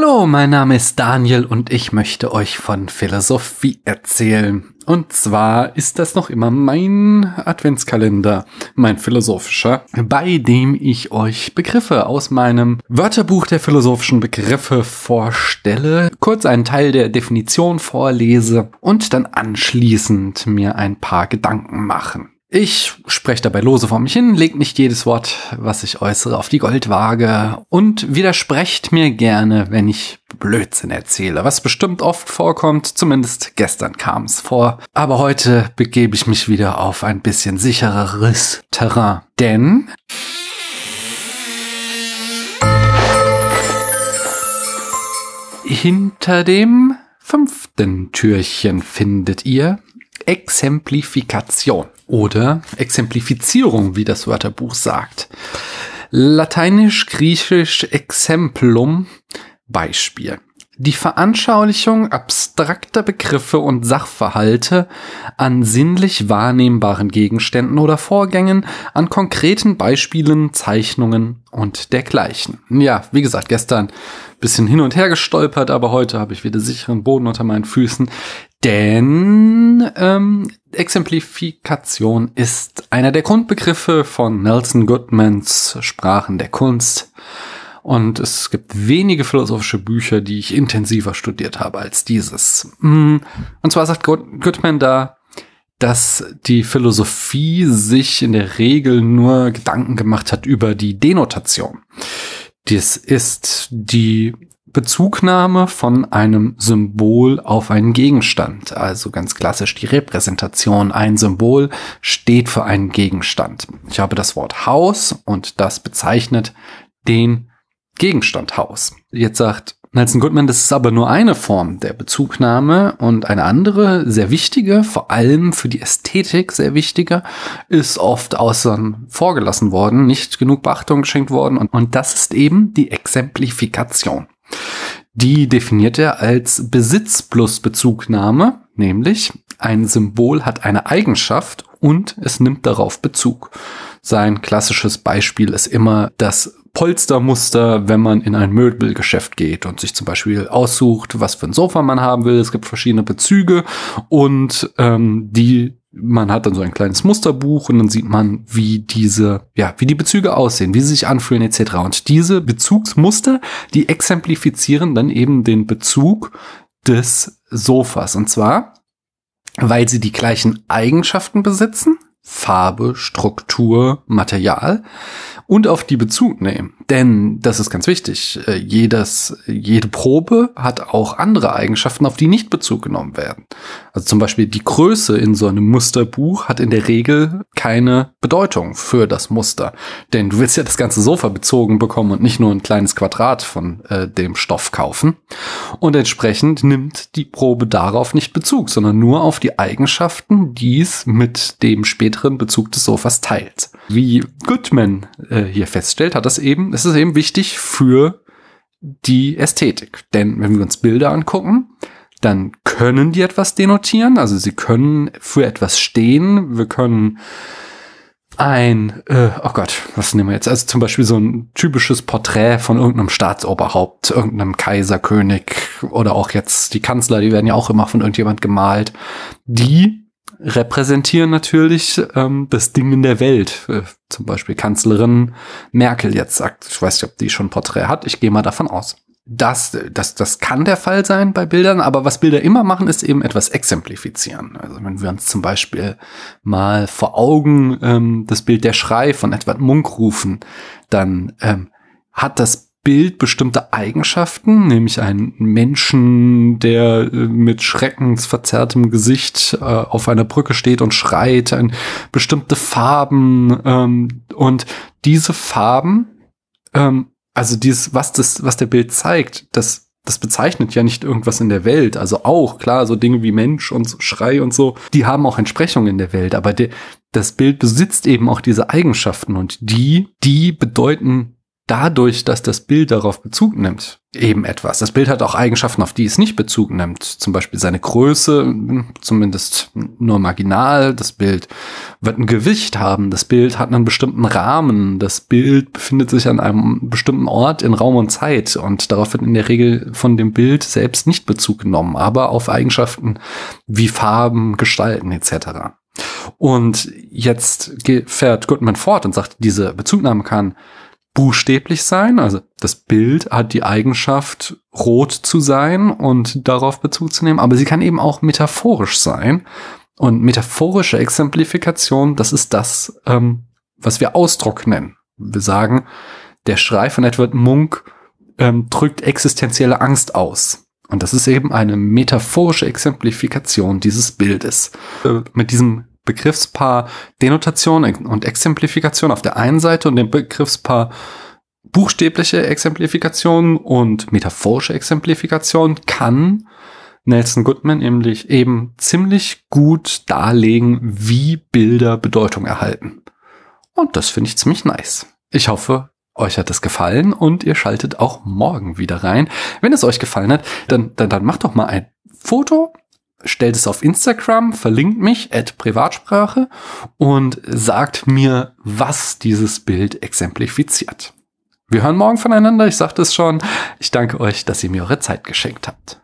Hallo, mein Name ist Daniel und ich möchte euch von Philosophie erzählen. Und zwar ist das noch immer mein Adventskalender, mein philosophischer, bei dem ich euch Begriffe aus meinem Wörterbuch der philosophischen Begriffe vorstelle, kurz einen Teil der Definition vorlese und dann anschließend mir ein paar Gedanken machen. Ich spreche dabei lose vor mich hin, legt nicht jedes Wort, was ich äußere, auf die Goldwaage und widersprecht mir gerne, wenn ich Blödsinn erzähle, was bestimmt oft vorkommt, zumindest gestern kam es vor. Aber heute begebe ich mich wieder auf ein bisschen sichereres Terrain, denn hinter dem fünften Türchen findet ihr Exemplifikation oder Exemplifizierung, wie das Wörterbuch sagt. Lateinisch, griechisch Exemplum, Beispiel. Die Veranschaulichung abstrakter Begriffe und Sachverhalte an sinnlich wahrnehmbaren Gegenständen oder Vorgängen, an konkreten Beispielen, Zeichnungen und dergleichen. Ja, wie gesagt, gestern bisschen hin und her gestolpert, aber heute habe ich wieder sicheren Boden unter meinen Füßen. Denn ähm, Exemplifikation ist einer der Grundbegriffe von Nelson Goodmans Sprachen der Kunst. Und es gibt wenige philosophische Bücher, die ich intensiver studiert habe als dieses. Mm, und zwar sagt Goodman da, dass die Philosophie sich in der Regel nur Gedanken gemacht hat über die Denotation. Dies ist die Bezugnahme von einem Symbol auf einen Gegenstand. Also ganz klassisch die Repräsentation. Ein Symbol steht für einen Gegenstand. Ich habe das Wort Haus und das bezeichnet den Gegenstand Haus. Jetzt sagt Nelson Goodman, das ist aber nur eine Form der Bezugnahme und eine andere, sehr wichtige, vor allem für die Ästhetik sehr wichtige, ist oft außen vorgelassen worden, nicht genug Beachtung geschenkt worden und, und das ist eben die Exemplifikation. Die definiert er als Besitz plus Bezugnahme, nämlich ein Symbol hat eine Eigenschaft und es nimmt darauf Bezug. Sein klassisches Beispiel ist immer das Polstermuster, wenn man in ein Möbelgeschäft geht und sich zum Beispiel aussucht, was für ein Sofa man haben will. Es gibt verschiedene Bezüge und ähm, die man hat dann so ein kleines Musterbuch und dann sieht man, wie diese, ja, wie die Bezüge aussehen, wie sie sich anfühlen etc. Und diese Bezugsmuster, die exemplifizieren dann eben den Bezug des Sofas. Und zwar, weil sie die gleichen Eigenschaften besitzen, Farbe, Struktur, Material und auf die Bezug nehmen. Denn das ist ganz wichtig. Äh, jedes, jede Probe hat auch andere Eigenschaften, auf die nicht Bezug genommen werden. Also zum Beispiel die Größe in so einem Musterbuch hat in der Regel keine Bedeutung für das Muster. Denn du willst ja das ganze Sofa bezogen bekommen und nicht nur ein kleines Quadrat von äh, dem Stoff kaufen. Und entsprechend nimmt die Probe darauf nicht Bezug, sondern nur auf die Eigenschaften, die es mit dem späteren Bezug des Sofas teilt. Wie Goodman äh, hier feststellt, hat das eben es ist eben wichtig für die Ästhetik. Denn wenn wir uns Bilder angucken, dann können die etwas denotieren, also sie können für etwas stehen. Wir können ein, äh, oh Gott, was nehmen wir jetzt? Also zum Beispiel so ein typisches Porträt von irgendeinem Staatsoberhaupt, irgendeinem Kaiser, König oder auch jetzt die Kanzler, die werden ja auch immer von irgendjemand gemalt. Die repräsentieren natürlich ähm, das Ding in der Welt. Äh, zum Beispiel Kanzlerin Merkel jetzt sagt, ich weiß nicht, ob die schon ein Porträt hat, ich gehe mal davon aus. Das, das, das kann der Fall sein bei Bildern, aber was Bilder immer machen, ist eben etwas exemplifizieren. Also wenn wir uns zum Beispiel mal vor Augen ähm, das Bild der Schrei von Edward Munk rufen, dann ähm, hat das Bild bestimmte Eigenschaften, nämlich einen Menschen, der äh, mit schreckensverzerrtem Gesicht äh, auf einer Brücke steht und schreit, ein, bestimmte Farben ähm, und diese Farben, ähm, also dieses, was das, was der Bild zeigt, das das bezeichnet ja nicht irgendwas in der Welt. Also auch, klar, so Dinge wie Mensch und Schrei und so, die haben auch Entsprechungen in der Welt. Aber de, das Bild besitzt eben auch diese Eigenschaften und die, die bedeuten dadurch, dass das Bild darauf Bezug nimmt, eben etwas. Das Bild hat auch Eigenschaften, auf die es nicht Bezug nimmt. Zum Beispiel seine Größe, zumindest nur marginal. Das Bild wird ein Gewicht haben. Das Bild hat einen bestimmten Rahmen. Das Bild befindet sich an einem bestimmten Ort in Raum und Zeit. Und darauf wird in der Regel von dem Bild selbst nicht Bezug genommen, aber auf Eigenschaften wie Farben, Gestalten etc. Und jetzt fährt Goodman fort und sagt, diese Bezugnahme kann buchstäblich sein. Also das Bild hat die Eigenschaft, rot zu sein und darauf Bezug zu nehmen, aber sie kann eben auch metaphorisch sein. Und metaphorische Exemplifikation, das ist das, ähm, was wir Ausdruck nennen. Wir sagen, der Schrei von Edward Munk ähm, drückt existenzielle Angst aus. Und das ist eben eine metaphorische Exemplifikation dieses Bildes. Äh, mit diesem Begriffspaar Denotation und Exemplifikation auf der einen Seite und dem Begriffspaar buchstäbliche Exemplifikation und metaphorische Exemplifikation kann Nelson Goodman nämlich eben ziemlich gut darlegen, wie Bilder Bedeutung erhalten. Und das finde ich ziemlich nice. Ich hoffe, euch hat es gefallen und ihr schaltet auch morgen wieder rein. Wenn es euch gefallen hat, dann, dann, dann macht doch mal ein Foto stellt es auf Instagram, verlinkt mich, at Privatsprache und sagt mir, was dieses Bild exemplifiziert. Wir hören morgen voneinander, ich sagte es schon. Ich danke euch, dass ihr mir eure Zeit geschenkt habt.